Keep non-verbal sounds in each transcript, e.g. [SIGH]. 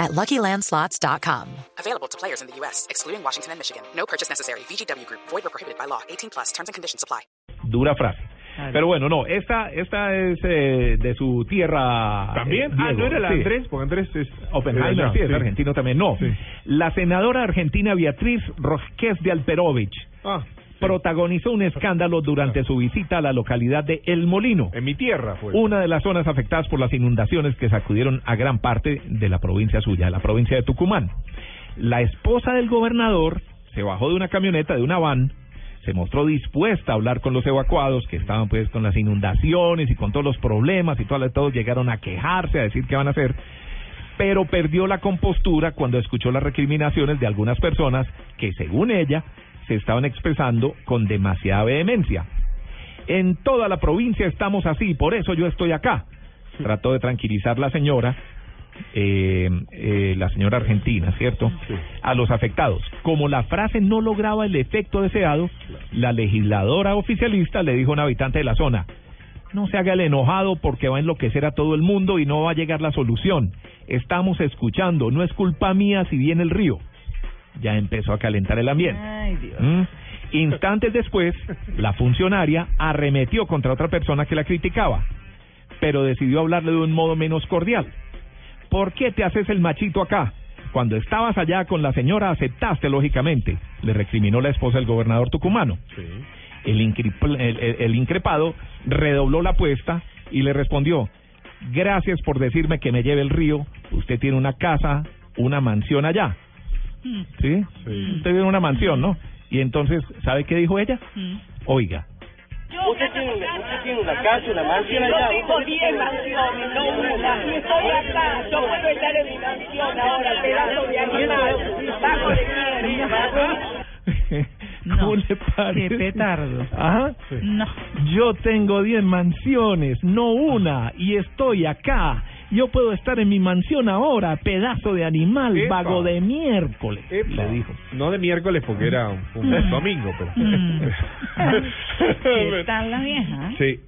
at LuckyLandSlots.com. Available to players in the U.S., excluding Washington and Michigan. No purchase necessary. VGW Group. Void or prohibited by law. 18 plus. Terms and conditions apply. Dura frase. Pero bueno, no, esta, esta es eh, de su tierra. ¿También? eh, ah, Diego. no era la Sí. Andrés, porque Andrés es Oppenheimer, sí, es argentino también. No, Sí. la senadora argentina Beatriz Rosquez de Alperovich Ah, protagonizó un escándalo durante su visita a la localidad de El Molino, en mi tierra fue. una de las zonas afectadas por las inundaciones que sacudieron a gran parte de la provincia suya, la provincia de Tucumán. La esposa del gobernador se bajó de una camioneta, de una van, se mostró dispuesta a hablar con los evacuados que estaban pues con las inundaciones y con todos los problemas y todos, todos llegaron a quejarse, a decir qué van a hacer, pero perdió la compostura cuando escuchó las recriminaciones de algunas personas que según ella se estaban expresando con demasiada vehemencia. En toda la provincia estamos así, por eso yo estoy acá. Trató de tranquilizar la señora, eh, eh, la señora argentina, ¿cierto? A los afectados. Como la frase no lograba el efecto deseado, la legisladora oficialista le dijo a un habitante de la zona, no se haga el enojado porque va a enloquecer a todo el mundo y no va a llegar la solución. Estamos escuchando, no es culpa mía si viene el río. Ya empezó a calentar el ambiente. ¿Mm? Instantes después, la funcionaria arremetió contra otra persona que la criticaba, pero decidió hablarle de un modo menos cordial. ¿Por qué te haces el machito acá? Cuando estabas allá con la señora aceptaste lógicamente, le recriminó la esposa del gobernador tucumano. El, increp- el- el- el increpado redobló la apuesta y le respondió, gracias por decirme que me lleve el río, usted tiene una casa, una mansión allá. ¿Sí? Usted tiene una mansión, ¿no? Y entonces, ¿sabe qué dijo ella? Oiga, Usted tiene, usted tiene una casa, una mansión allá. Yo tengo usted 10 tiene- mansiones, no una. Y estoy acá. Yo puedo estar en mi mansión ahora, pedazo de animal. Bajo de mierda. ¿cómo No, le parece? qué petardo. Ajá. No. Yo tengo 10 mansiones, no una, y estoy acá. Yo puedo estar en mi mansión ahora, pedazo de animal, Epa. vago de miércoles, Epa. le dijo. No de miércoles porque era un, un Mm. domingo, pero. Mm. [LAUGHS] ¿Qué tal la vieja? sí.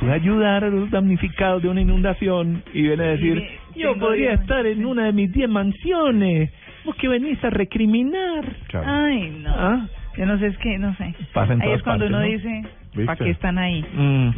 Fue a ayudar a los damnificados de una inundación y viene a decir, Sí, yo podría diez estar en una de mis 10 mansiones. Vos que venís a recriminar. Claro. Ay, no. ¿Ah? Yo no sé, es que, no sé. Pasa en ahí todas es cuando partes, uno ¿no? dice, ¿para qué están ahí? Mm.